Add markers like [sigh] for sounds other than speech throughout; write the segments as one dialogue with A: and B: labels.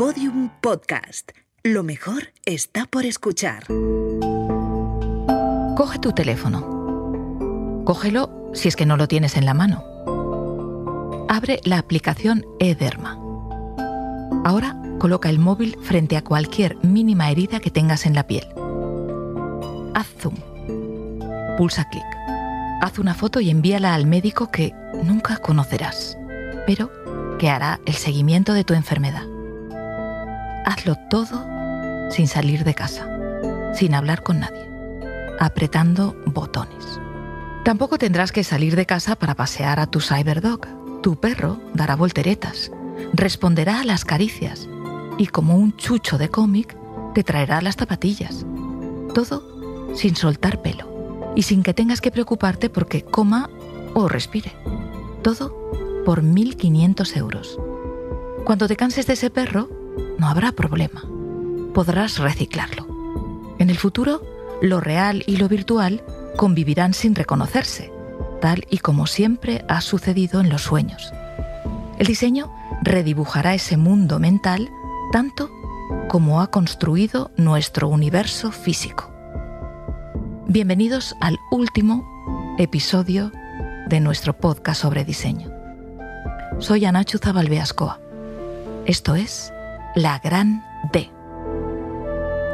A: Podium Podcast. Lo mejor está por escuchar.
B: Coge tu teléfono. Cógelo si es que no lo tienes en la mano. Abre la aplicación Ederma. Ahora coloca el móvil frente a cualquier mínima herida que tengas en la piel. Haz zoom. Pulsa clic. Haz una foto y envíala al médico que nunca conocerás, pero que hará el seguimiento de tu enfermedad. Todo sin salir de casa, sin hablar con nadie, apretando botones. Tampoco tendrás que salir de casa para pasear a tu cyberdog. Tu perro dará volteretas, responderá a las caricias y como un chucho de cómic te traerá las zapatillas. Todo sin soltar pelo y sin que tengas que preocuparte porque coma o respire. Todo por 1.500 euros. Cuando te canses de ese perro, no habrá problema. Podrás reciclarlo. En el futuro, lo real y lo virtual convivirán sin reconocerse, tal y como siempre ha sucedido en los sueños. El diseño redibujará ese mundo mental tanto como ha construido nuestro universo físico. Bienvenidos al último episodio de nuestro podcast sobre diseño. Soy Anachu Zabalbeascoa. Esto es La Gran D.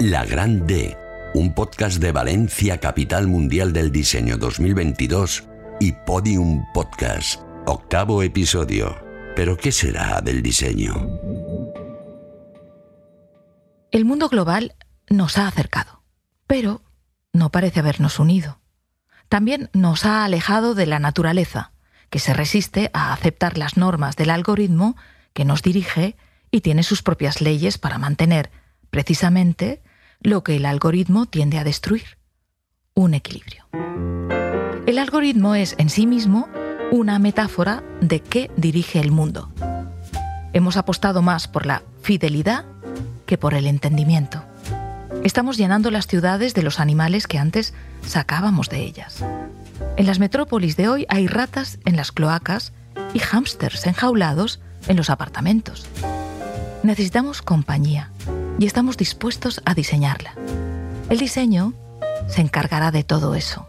C: La Gran D, un podcast de Valencia, capital mundial del diseño 2022 y Podium Podcast, octavo episodio. Pero ¿qué será del diseño?
B: El mundo global nos ha acercado, pero no parece habernos unido. También nos ha alejado de la naturaleza, que se resiste a aceptar las normas del algoritmo que nos dirige y tiene sus propias leyes para mantener, precisamente, lo que el algoritmo tiende a destruir, un equilibrio. El algoritmo es en sí mismo una metáfora de qué dirige el mundo. Hemos apostado más por la fidelidad que por el entendimiento. Estamos llenando las ciudades de los animales que antes sacábamos de ellas. En las metrópolis de hoy hay ratas en las cloacas y hámsters enjaulados en los apartamentos. Necesitamos compañía y estamos dispuestos a diseñarla. El diseño se encargará de todo eso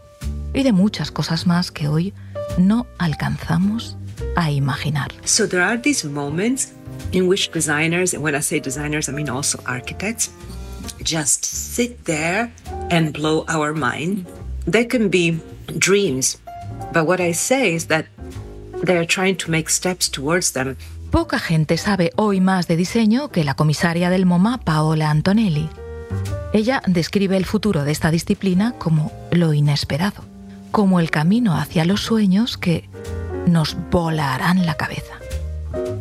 B: y de muchas cosas más que hoy no alcanzamos a imaginar.
D: So there are these moments in which designers, and when I say designers, I mean also architects, just sit there and blow our mind. They can be dreams, but what I say is that they're trying to make steps towards them.
B: Poca gente sabe hoy más de diseño que la comisaria del MoMA, Paola Antonelli. Ella describe el futuro de esta disciplina como lo inesperado, como el camino hacia los sueños que nos volarán la cabeza.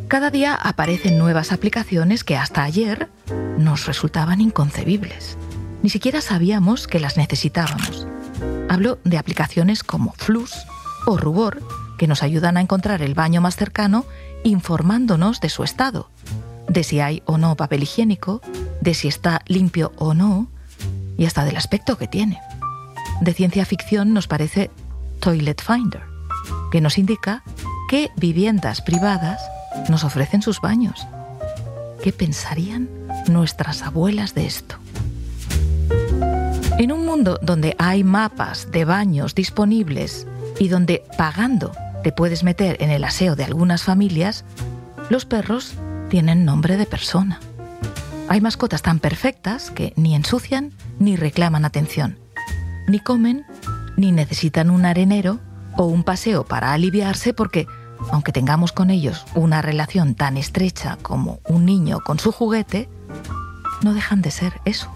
B: Cada día aparecen nuevas aplicaciones que hasta ayer nos resultaban inconcebibles. Ni siquiera sabíamos que las necesitábamos. Hablo de aplicaciones como Flux o Rubor, que nos ayudan a encontrar el baño más cercano informándonos de su estado, de si hay o no papel higiénico, de si está limpio o no, y hasta del aspecto que tiene. De ciencia ficción nos parece Toilet Finder, que nos indica qué viviendas privadas nos ofrecen sus baños. ¿Qué pensarían nuestras abuelas de esto? En un mundo donde hay mapas de baños disponibles y donde pagando te puedes meter en el aseo de algunas familias, los perros tienen nombre de persona. Hay mascotas tan perfectas que ni ensucian ni reclaman atención, ni comen ni necesitan un arenero o un paseo para aliviarse porque, aunque tengamos con ellos una relación tan estrecha como un niño con su juguete, no dejan de ser eso,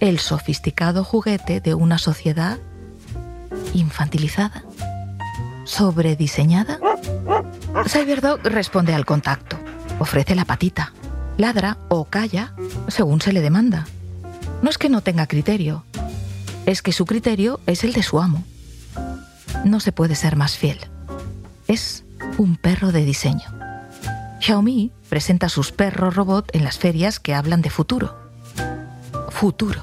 B: el sofisticado juguete de una sociedad infantilizada, sobrediseñada. Cyberdog responde al contacto, ofrece la patita, ladra o calla según se le demanda. No es que no tenga criterio, es que su criterio es el de su amo. No se puede ser más fiel. Es un perro de diseño. Xiaomi presenta sus perros robot en las ferias que hablan de futuro. Futuro.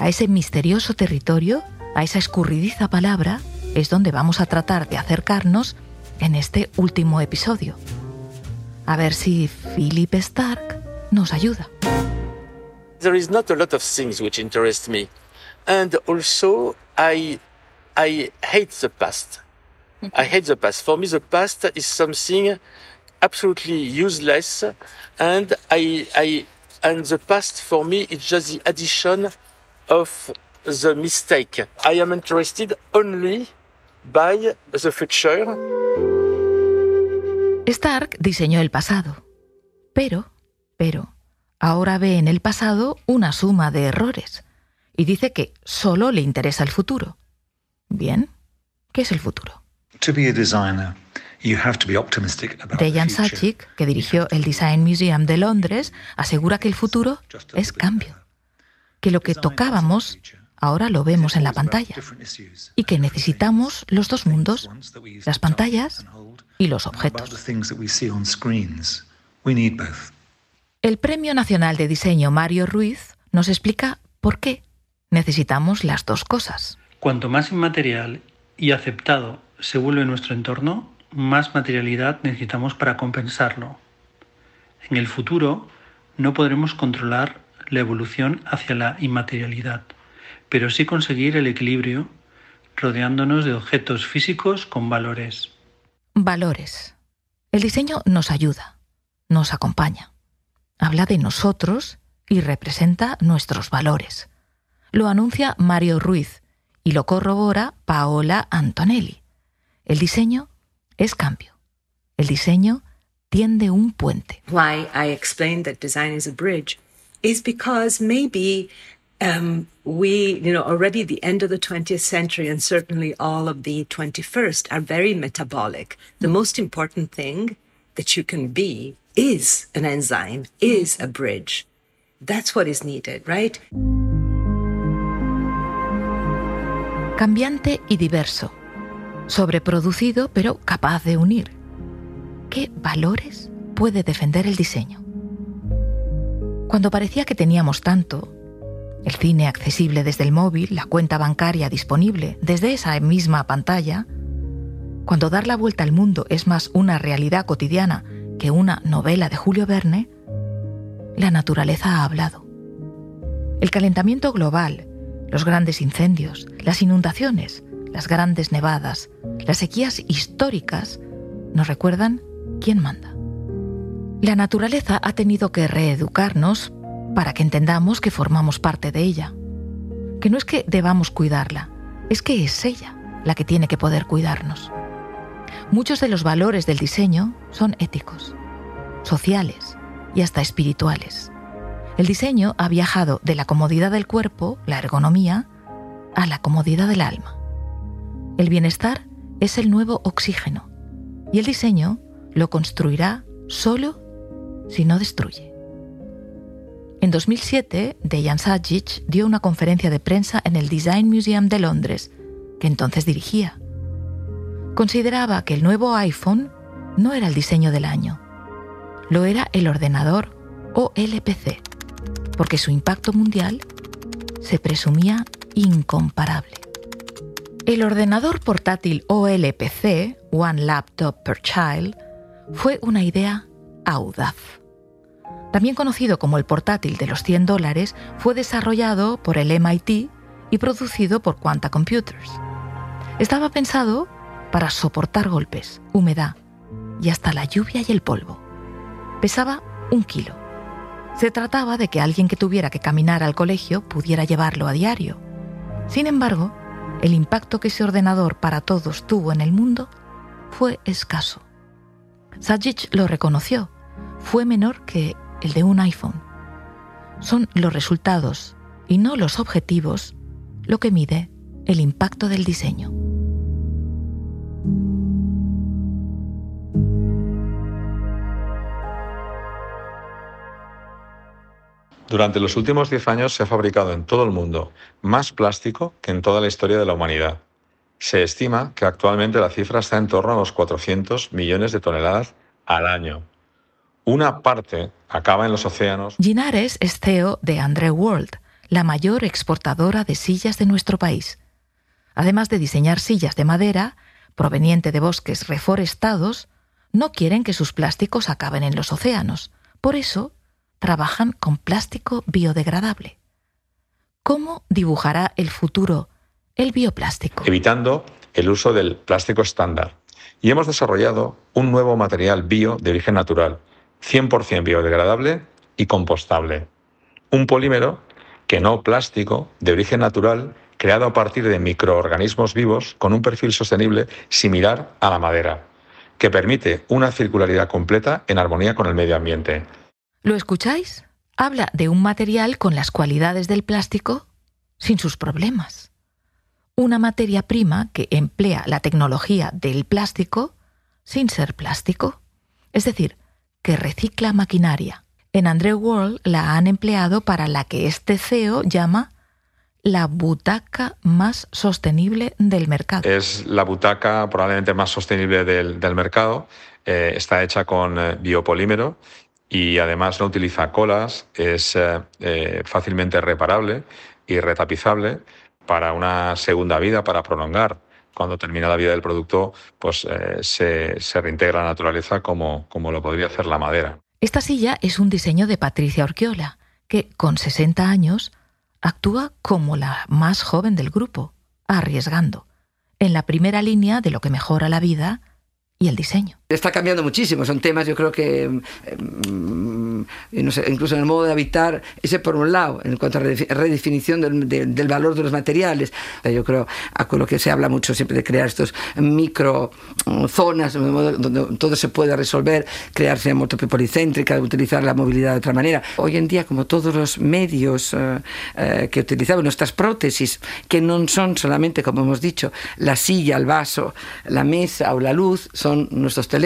B: A ese misterioso territorio, a esa escurridiza palabra, es donde vamos a tratar de acercarnos en este último episodio. A ver si Philip Stark nos ayuda.
E: There is not a lot of things which interest me. And also I I hate the past. I hate the past. For me the past is something absolutely useless and I I and the past for me is just the addition of the mistake. I am interested only by the future.
B: Stark diseñó el pasado, pero, pero, ahora ve en el pasado una suma de errores y dice que solo le interesa el futuro. Bien, ¿qué es el futuro? Dejan Sachik, que dirigió el Design Museum de Londres, asegura que el futuro es cambio, que lo que tocábamos ahora lo vemos en la pantalla y que necesitamos los dos mundos, las pantallas y los objetos. El Premio Nacional de Diseño Mario Ruiz nos explica por qué necesitamos las dos cosas.
F: Cuanto más inmaterial y aceptado se vuelve nuestro entorno, más materialidad necesitamos para compensarlo. En el futuro no podremos controlar la evolución hacia la inmaterialidad, pero sí conseguir el equilibrio rodeándonos de objetos físicos con valores.
B: Valores. El diseño nos ayuda, nos acompaña, habla de nosotros y representa nuestros valores. Lo anuncia Mario Ruiz y lo corrobora Paola Antonelli. El diseño es cambio. El diseño tiende un puente.
D: Why I explained that design is a bridge is because maybe um, we, you know, already the end of the 20th century and certainly all of the 21st are very metabolic. The most important thing that you can be is an enzyme, is a bridge. That's what is needed, right?
B: Cambiante y diverso. Sobreproducido, pero capaz de unir. ¿Qué valores puede defender el diseño? Cuando parecía que teníamos tanto, el cine accesible desde el móvil, la cuenta bancaria disponible desde esa misma pantalla, cuando dar la vuelta al mundo es más una realidad cotidiana que una novela de Julio Verne, la naturaleza ha hablado. El calentamiento global, los grandes incendios, las inundaciones, las grandes nevadas, las sequías históricas, nos recuerdan quién manda. La naturaleza ha tenido que reeducarnos para que entendamos que formamos parte de ella. Que no es que debamos cuidarla, es que es ella la que tiene que poder cuidarnos. Muchos de los valores del diseño son éticos, sociales y hasta espirituales. El diseño ha viajado de la comodidad del cuerpo, la ergonomía, a la comodidad del alma. El bienestar es el nuevo oxígeno y el diseño lo construirá solo si no destruye. En 2007, Dejan Sajic dio una conferencia de prensa en el Design Museum de Londres, que entonces dirigía. Consideraba que el nuevo iPhone no era el diseño del año, lo era el ordenador o LPC, porque su impacto mundial se presumía incomparable. El ordenador portátil OLPC, One Laptop Per Child, fue una idea audaz también conocido como el portátil de los 100 dólares, fue desarrollado por el MIT y producido por Quanta Computers. Estaba pensado para soportar golpes, humedad y hasta la lluvia y el polvo. Pesaba un kilo. Se trataba de que alguien que tuviera que caminar al colegio pudiera llevarlo a diario. Sin embargo, el impacto que ese ordenador para todos tuvo en el mundo fue escaso. Sajic lo reconoció. Fue menor que el de un iPhone. Son los resultados y no los objetivos lo que mide el impacto del diseño.
G: Durante los últimos 10 años se ha fabricado en todo el mundo más plástico que en toda la historia de la humanidad. Se estima que actualmente la cifra está en torno a los 400 millones de toneladas al año. Una parte acaba en los océanos.
B: Ginares es CEO de André World, la mayor exportadora de sillas de nuestro país. Además de diseñar sillas de madera, proveniente de bosques reforestados, no quieren que sus plásticos acaben en los océanos. Por eso, trabajan con plástico biodegradable. ¿Cómo dibujará el futuro el bioplástico?
G: Evitando el uso del plástico estándar. Y hemos desarrollado un nuevo material bio de origen natural, 100% biodegradable y compostable. Un polímero que no plástico de origen natural creado a partir de microorganismos vivos con un perfil sostenible similar a la madera, que permite una circularidad completa en armonía con el medio ambiente.
B: ¿Lo escucháis? Habla de un material con las cualidades del plástico sin sus problemas. Una materia prima que emplea la tecnología del plástico sin ser plástico. Es decir, que recicla maquinaria. En Andrew World la han empleado para la que este CEO llama la butaca más sostenible del mercado.
G: Es la butaca probablemente más sostenible del, mercado. Eh, está hecha con eh, biopolímero y además no utiliza colas, es eh, fácilmente reparable y retapizable para una segunda vida, para prolongar. Cuando termina la vida del producto, pues se, se, reintegra a la naturaleza como, como lo podría hacer la madera.
B: Esta silla es un diseño de Patricia Orquiola, que con 60 años actúa como la más joven del grupo, arriesgando, en la primera línea de lo que mejora la vida y el diseño.
H: Está cambiando muchísimo, son temas yo creo que mm, incluso en el modo de habitar, ese por un lado, en cuanto a redefinición del, valor de los materiales, yo creo a lo que se habla mucho siempre de crear estos micro mm, zonas donde todo se pueda resolver, crearse moto policéntrica, utilizar la movilidad de otra manera. Hoy en día, como todos los medios eh, eh, que utilizamos, nuestras prótesis, que no son solamente, como hemos dicho, la silla, el vaso, la mesa o la luz, son nuestros teléfonos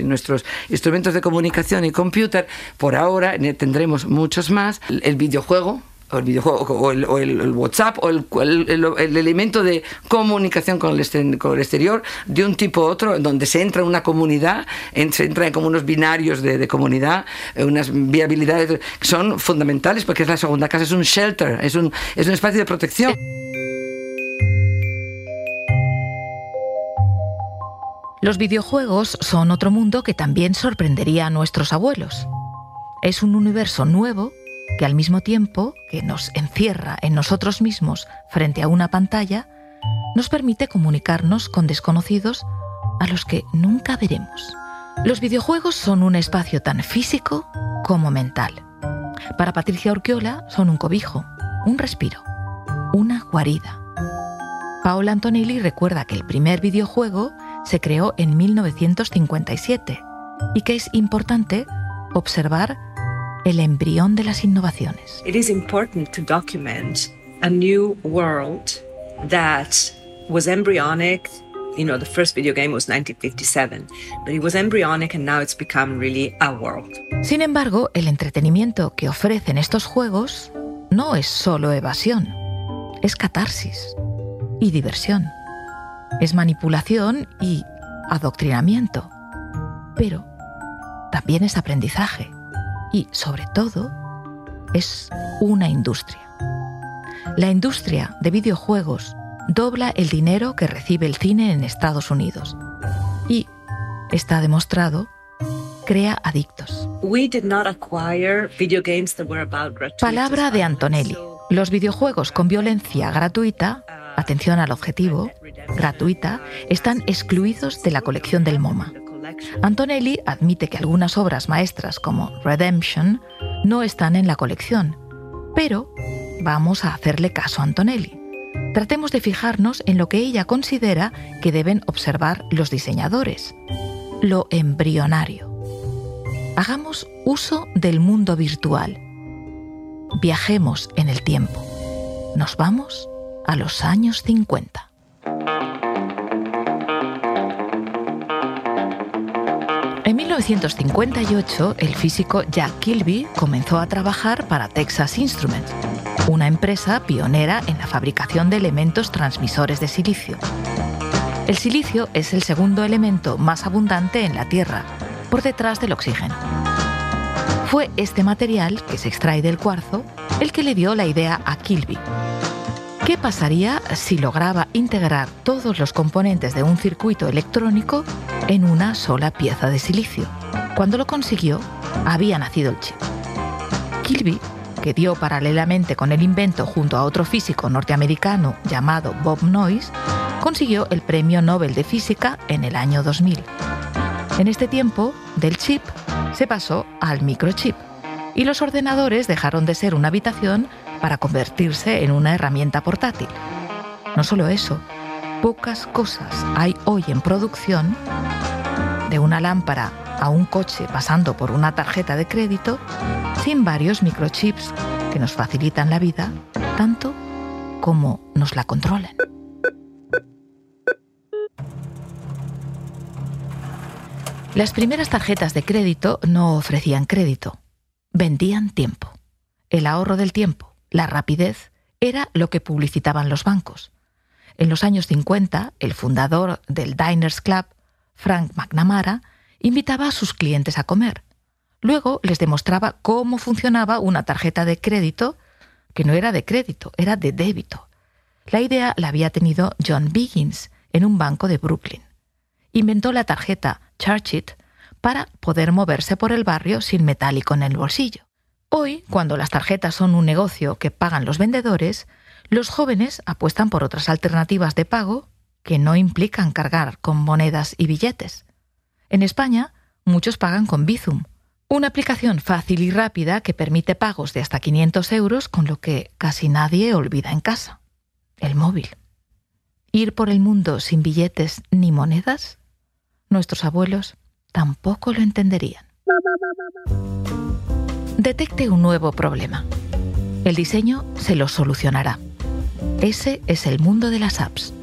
H: y nuestros instrumentos de comunicación y computer, por ahora tendremos muchos más. El videojuego, o el videojuego, o el, WhatsApp, o el, elemento de comunicación con el, con el exterior de un tipo u otro, donde se entra en una comunidad, se entra en como unos binarios de, de, comunidad, eh, unas viabilidades que son fundamentales, porque es la segunda casa, es un shelter, es un, es un espacio de protección.
B: Los videojuegos son otro mundo que también sorprendería a nuestros abuelos. Es un universo nuevo que al mismo tiempo que nos encierra en nosotros mismos frente a una pantalla, nos permite comunicarnos con desconocidos a los que nunca veremos. Los videojuegos son un espacio tan físico como mental. Para Patricia Orquiola son un cobijo, un respiro, una guarida. Paola Antonelli recuerda que el primer videojuego se creó en 1957 y que es importante observar el embrión de las innovaciones.
D: It is important to document a new world that was embryonic. You know, the first video game was 1957, but it was embryonic and now it's become really a world.
B: Sin embargo, el entretenimiento que ofrecen estos juegos no es solo evasión, es catarsis y diversión es manipulación y adoctrinamiento, pero también es aprendizaje y, sobre todo, es una industria. La industria de videojuegos dobla el dinero que recibe el cine en Estados Unidos y, está demostrado, crea adictos. Palabra de Antonelli. Los videojuegos con violencia gratuita atención al objetivo, gratuita, están excluidos de la colección del MoMA. Antonelli admite que algunas obras maestras como Redemption no están en la colección, pero vamos a hacerle caso a Antonelli. Tratemos de fijarnos en lo que ella considera que deben observar los diseñadores, lo embrionario. Hagamos uso del mundo virtual. Viajemos en el tiempo. Nos vamos a los años 50. 1958, el físico Jack Kilby comenzó a trabajar para Texas Instruments, una empresa pionera en la fabricación de elementos transmisores de silicio. El silicio es el segundo elemento más abundante en la Tierra, por detrás del oxígeno. Fue este material, que se extrae del cuarzo, el que le dio la idea a Kilby, ¿Qué pasaría si lograba integrar todos los componentes de un circuito electrónico en una sola pieza de silicio? Cuando lo consiguió, había nacido el chip. Kilby, que dio paralelamente con el invento junto a otro físico norteamericano llamado Bob Noyce, consiguió el Premio Nobel de Física en el año 2000. En este tiempo, del chip se pasó al microchip y los ordenadores dejaron de ser una habitación para convertirse en una herramienta portátil. No solo eso, pocas cosas hay hoy en producción, de una lámpara a un coche pasando por una tarjeta de crédito, sin varios microchips que nos facilitan la vida tanto como nos la controlan. Las primeras tarjetas de crédito no ofrecían crédito, vendían tiempo. El ahorro del tiempo, la rapidez, era lo que publicitaban los bancos. En los años 50, el fundador del Diners Club, Frank McNamara, invitaba a sus clientes a comer. Luego les demostraba cómo funcionaba una tarjeta de crédito que no era de crédito, era de débito. La idea la había tenido John Biggins en un banco de Brooklyn. Inventó la tarjeta Charge para poder moverse por el barrio sin metálico en el bolsillo. Hoy, cuando las tarjetas son un negocio que pagan los vendedores, los jóvenes apuestan por otras alternativas de pago que no implican cargar con monedas y billetes. En España, muchos pagan con Bizum, una aplicación fácil y rápida que permite pagos de hasta 500 euros con lo que casi nadie olvida en casa. El móvil. Ir por el mundo sin billetes ni monedas nuestros abuelos tampoco lo entenderían. Detecte un nuevo problema. El diseño se lo solucionará. Ese es el mundo de las apps.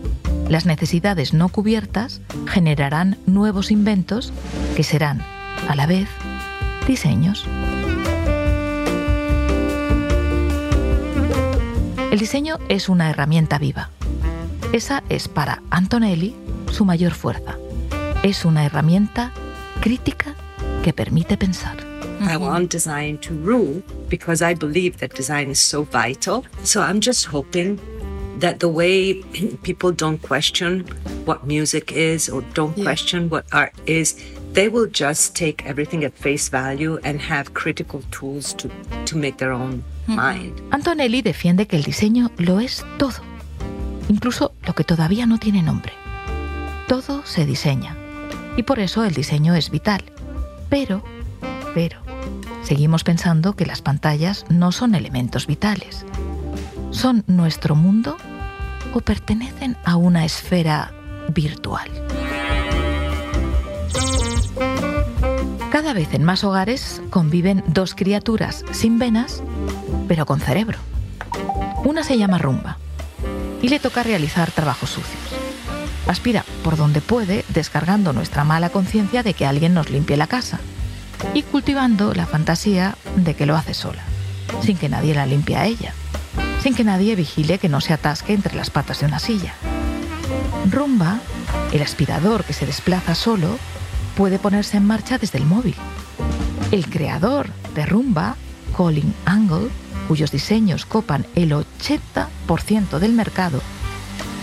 B: Las necesidades no cubiertas generarán nuevos inventos que serán, a la vez, diseños. El diseño es una herramienta viva. Esa es para Antonelli su mayor fuerza es una herramienta crítica que permite pensar.
D: I want design to rule because I believe that design is so vital. So I'm just hoping that the way [laughs] people don't question what music is or don't yeah. question what art is, they will just take everything at face value and have critical tools to, to make their own mind.
B: Antonelli defiende que el diseño lo es todo, incluso lo que todavía no tiene nombre. Todo se diseña y por eso el diseño es vital. Pero, pero, seguimos pensando que las pantallas no son elementos vitales. ¿Son nuestro mundo o pertenecen a una esfera virtual? Cada vez en más hogares conviven dos criaturas sin venas, pero con cerebro. Una se llama Rumba y le toca realizar trabajos sucios aspira por donde puede, descargando nuestra mala conciencia de que alguien nos limpie la casa y cultivando la fantasía de que lo hace sola, sin que nadie la limpie a ella, sin que nadie vigile que no se atasque entre las patas de una silla. Rumba, el aspirador que se desplaza solo, puede ponerse en marcha desde el móvil. El creador de Rumba, Colin Angle, cuyos diseños copan el 80% del mercado,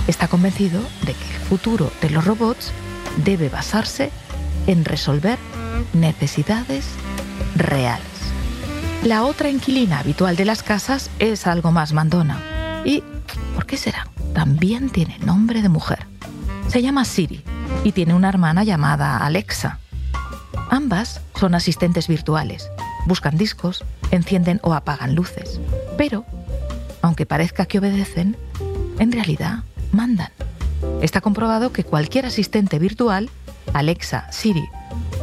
B: está convencido de que futuro de los robots debe basarse en resolver necesidades reales. La otra inquilina habitual de las casas es algo más mandona. ¿Y por qué será? También tiene nombre de mujer. Se llama Siri y tiene una hermana llamada Alexa. Ambas son asistentes virtuales. Buscan discos, encienden o apagan luces. Pero, aunque parezca que obedecen, en realidad mandan. Está comprobado que cualquier asistente virtual, Alexa, Siri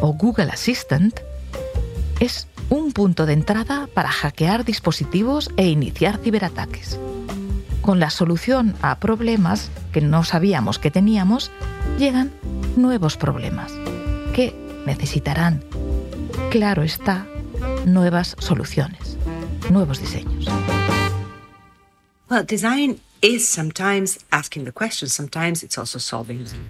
B: o Google Assistant, es un punto de entrada para hackear dispositivos e iniciar ciberataques. Con la solución a problemas que no sabíamos que teníamos, llegan nuevos problemas que necesitarán, claro está, nuevas soluciones, nuevos diseños.
D: Well, design is sometimes asking the question, sometimes it's also solving them.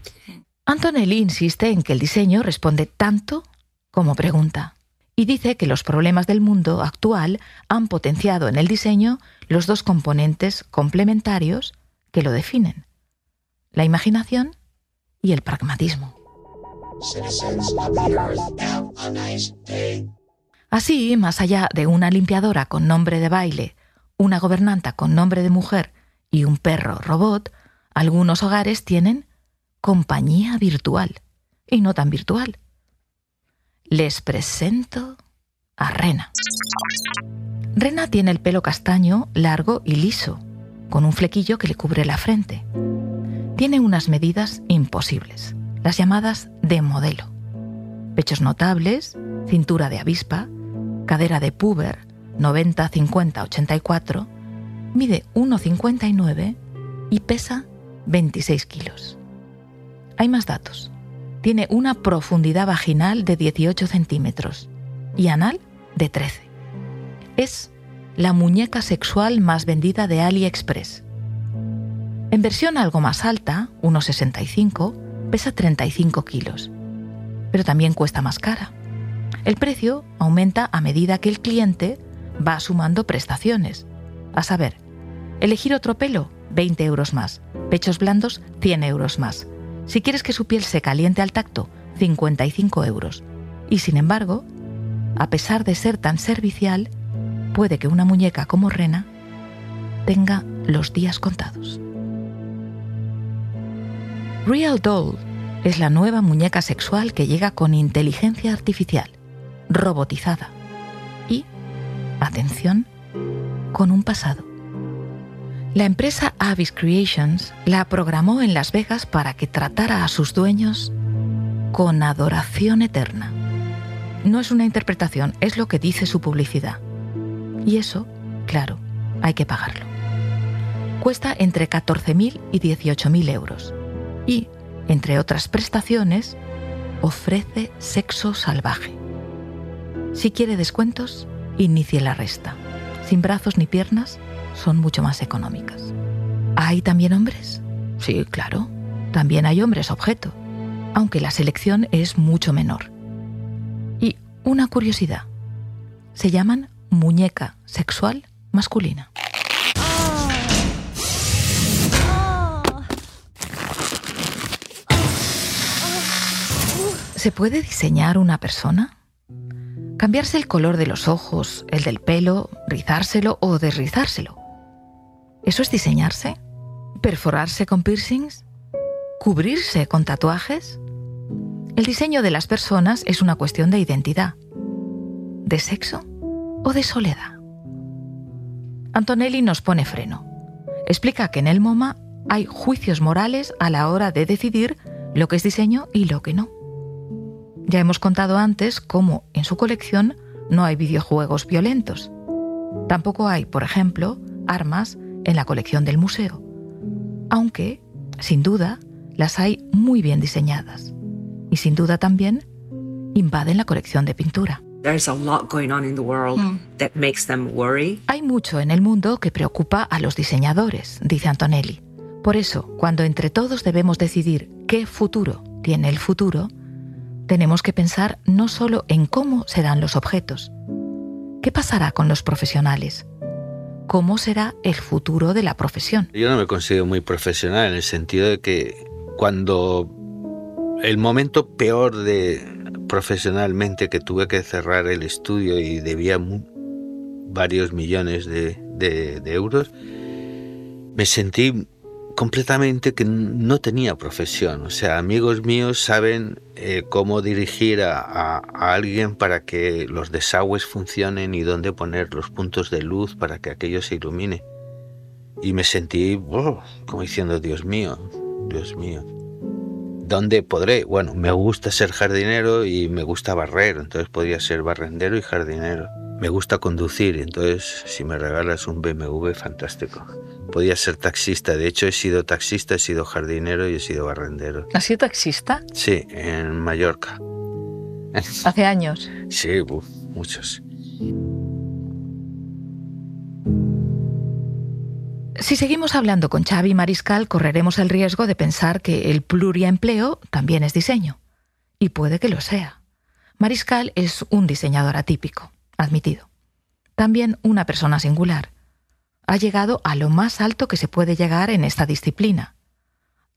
B: Antonelli insiste en que el diseño responde tanto como pregunta y dice que los problemas del mundo actual han potenciado en el diseño los dos componentes complementarios que lo definen, la imaginación y el pragmatismo. Así, más allá de una limpiadora con nombre de baile, una gobernanta con nombre de mujer y un perro robot, algunos hogares tienen compañía virtual y no tan virtual. Les presento a Rena. Rena tiene el pelo castaño, largo y liso, con un flequillo que le cubre la frente. Tiene unas medidas imposibles, las llamadas de modelo. Pechos notables, cintura de avispa, cadera de puber, 90, 50, 84, mide 1,59 y pesa 26 kilos. Hay más datos. Tiene una profundidad vaginal de 18 centímetros y anal de 13. Es la muñeca sexual más vendida de AliExpress. En versión algo más alta, 1,65, pesa 35 kilos, pero también cuesta más cara. El precio aumenta a medida que el cliente va sumando prestaciones. A saber, elegir otro pelo, 20 euros más. Pechos blandos, 100 euros más. Si quieres que su piel se caliente al tacto, 55 euros. Y sin embargo, a pesar de ser tan servicial, puede que una muñeca como Rena tenga los días contados. Real Doll es la nueva muñeca sexual que llega con inteligencia artificial, robotizada y, atención, con un pasado. La empresa Avis Creations la programó en Las Vegas para que tratara a sus dueños con adoración eterna. No es una interpretación, es lo que dice su publicidad. Y eso, claro, hay que pagarlo. Cuesta entre 14.000 y 18.000 euros. Y, entre otras prestaciones, ofrece sexo salvaje. Si quiere descuentos, inicie la resta. Sin brazos ni piernas, son mucho más económicas. ¿Hay también hombres? Sí, claro. También hay hombres objeto, aunque la selección es mucho menor. Y una curiosidad. Se llaman muñeca sexual masculina. ¿Se puede diseñar una persona? Cambiarse el color de los ojos, el del pelo, rizárselo o desrizárselo. ¿Eso es diseñarse? ¿Perforarse con piercings? ¿Cubrirse con tatuajes? El diseño de las personas es una cuestión de identidad, de sexo o de soledad. Antonelli nos pone freno. Explica que en el MoMA hay juicios morales a la hora de decidir lo que es diseño y lo que no. Ya hemos contado antes cómo en su colección no hay videojuegos violentos. Tampoco hay, por ejemplo, armas en la colección del museo. Aunque, sin duda, las hay muy bien diseñadas. Y sin duda también invaden la colección de pintura. Hay mucho en el mundo que preocupa a los diseñadores, dice Antonelli. Por eso, cuando entre todos debemos decidir qué futuro tiene el futuro, tenemos que pensar no solo en cómo serán los objetos. ¿Qué pasará con los profesionales? ¿Cómo será el futuro de la profesión?
I: Yo no me considero muy profesional en el sentido de que cuando el momento peor de profesionalmente que tuve que cerrar el estudio y debía varios millones de, de euros, me sentí completamente que no tenía profesión. O sea, amigos míos saben eh, cómo dirigir a, alguien para que los desagües funcionen y dónde poner los puntos de luz para que aquello se ilumine. Y me sentí oh, como diciendo, Dios mío, Dios mío. ¿Dónde podré? Bueno, me gusta ser jardinero y me gusta barrer, entonces podría ser barrendero y jardinero. Me gusta conducir, entonces si me regalas un BMW, fantástico podía ser taxista. De hecho, he sido taxista, he sido jardinero y he sido barrendero.
B: ¿Has sido taxista?
I: Sí, en Mallorca. [laughs]
B: ¿Hace años?
I: Sí, muchos.
B: Si seguimos hablando con Xavi Mariscal, correremos el riesgo de pensar que el pluriempleo también es diseño. Y puede que lo sea. Mariscal es un diseñador atípico, admitido. También una persona singular ha llegado a lo más alto que se puede llegar en esta disciplina,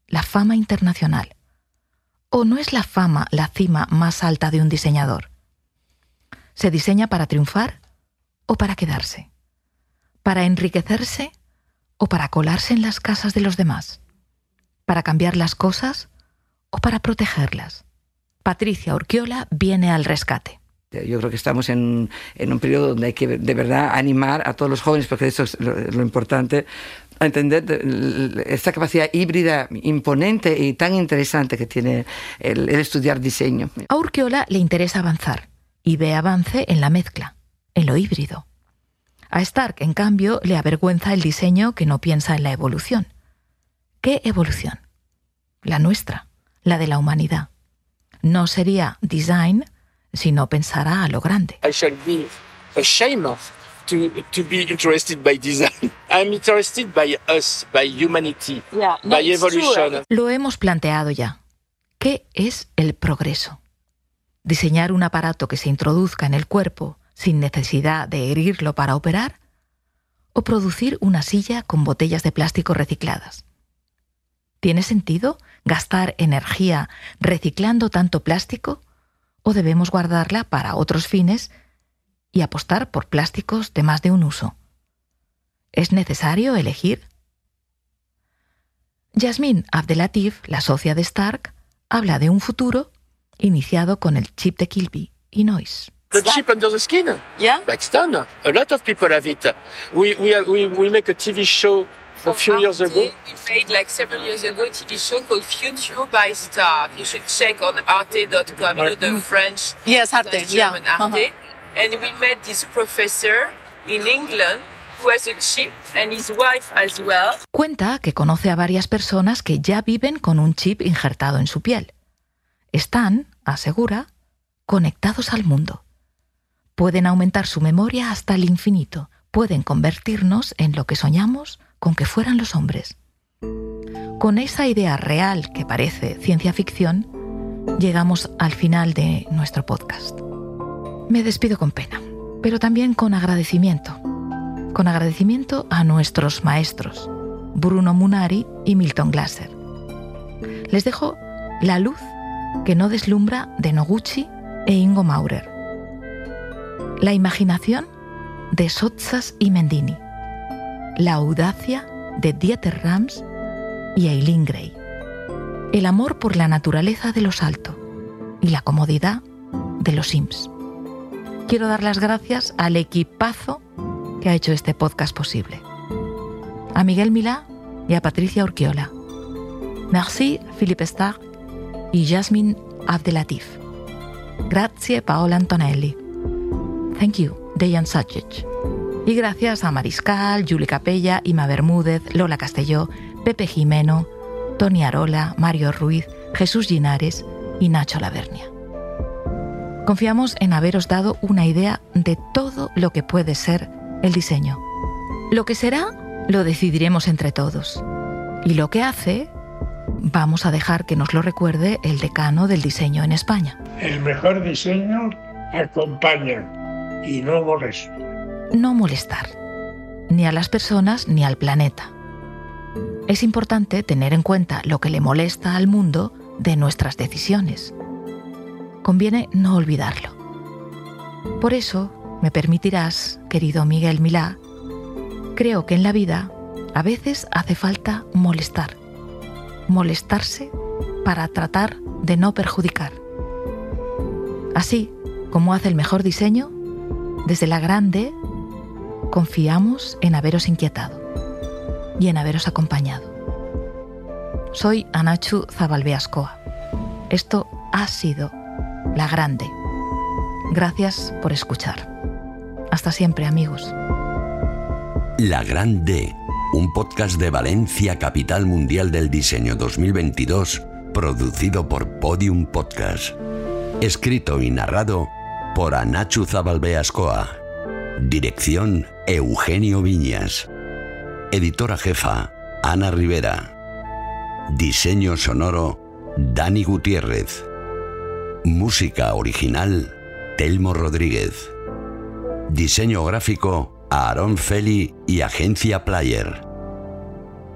B: la fama internacional. ¿O no es la fama la cima más alta de un diseñador? se diseña para triunfar o para quedarse, para enriquecerse o para colarse en las casas de los demás, para cambiar las cosas o para protegerlas. Patricia Urquiola viene al rescate.
H: Yo creo que estamos en, un periodo donde hay que de verdad animar a todos los jóvenes, porque eso es lo, importante, a entender esta capacidad híbrida imponente y tan interesante que tiene el, el estudiar diseño.
B: A Urquiola le interesa avanzar y ve avance en la mezcla, en lo híbrido. A Stark, en cambio, le avergüenza el diseño que no piensa en la evolución. ¿Qué evolución? La nuestra, la de la humanidad. No sería design si no pensara a lo grande.
E: I shall be ashamed to, to be interested by design. I'm interested by us, by humanity, by evolution.
B: Lo hemos planteado ya. ¿Qué es el progreso? Diseñar un aparato que se introduzca en el cuerpo sin necesidad de herirlo para operar, o producir una silla con botellas de plástico recicladas. ¿Tiene sentido gastar energía reciclando tanto plástico o debemos guardarla para otros fines y apostar por plásticos de más de un uso? ¿Es necesario elegir? Yasmin Abdelatif, la socia de Stark, habla de un futuro iniciado con el chip de Kilby y Noise.
E: The chip under the skin?
J: Yeah.
E: That's done. A lot of people have it. We, we, we, we make a TV show a few years ago.
J: We made like several years ago a TV show called Future by Star. You should check on arte.com, you know, the French,
B: yes, Arte,
J: the German
B: yeah.
J: Arte.
B: Uh-huh.
J: And we met this professor in England who has a chip and his wife as well.
B: Cuenta que conoce a varias personas que ya viven con un chip injertado en su piel. Están, asegura, conectados al mundo pueden aumentar su memoria hasta el infinito, pueden convertirnos en lo que soñamos con que fueran los hombres. Con esa idea real que parece ciencia ficción, llegamos al final de nuestro podcast. Me despido con pena, pero también con agradecimiento. Con agradecimiento a nuestros maestros, Bruno Munari y Milton Glaser. Les dejo la luz que no deslumbra de Noguchi e Ingo Maurer la imaginación de Sotsas y Mendini, la audacia de Dieter Rams y Eileen Gray, el amor por la naturaleza de los alto y la comodidad de los Sims. Quiero dar las gracias al equipazo que ha hecho este podcast posible. A Miguel Milá y a Patricia Urquiola. Merci Philippe Stark y Jasmine Abdelatif. Grazie Paola Antonelli. Thank you, Dejan Sajic. Y gracias a Mariscal, Julie Capella, Ima Bermúdez, Lola Castelló, Pepe Jimeno, Tony Arola, Mario Ruiz, Jesús Ginares y Nacho Lavernia. Confiamos en haberos dado una idea de todo lo que puede ser el diseño. Lo que será, lo decidiremos entre todos. Y lo que hace, vamos a dejar que nos lo recuerde el decano del diseño en España.
K: El mejor diseño acompaña y no molestar.
B: No molestar, ni a las personas ni al planeta. Es importante tener en cuenta lo que le molesta al mundo de nuestras decisiones. Conviene no olvidarlo. Por eso, me permitirás, querido Miguel Milá, creo que en la vida a veces hace falta molestar. Molestarse para tratar de no perjudicar. Así como hace el mejor diseño, desde la grande, confiamos en haberos inquietado y en haberos acompañado. Soy Anachu Zabalbeascoa. Esto ha sido La Grande. Gracias por escuchar. Hasta siempre, amigos.
C: La Grande, un podcast de Valencia, capital mundial del diseño 2022, producido por Podium Podcast. Escrito y narrado por Anachu Zabalbeascoa. Dirección Eugenio Viñas. Editora jefa Ana Rivera. Diseño sonoro Dani Gutiérrez. Música original Telmo Rodríguez. Diseño gráfico Aarón Feli y Agencia Player.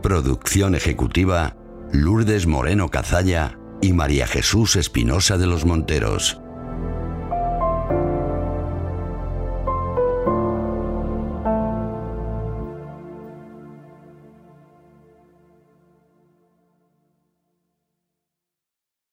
C: Producción ejecutiva Lourdes Moreno Cazalla y María Jesús Espinosa de los Monteros.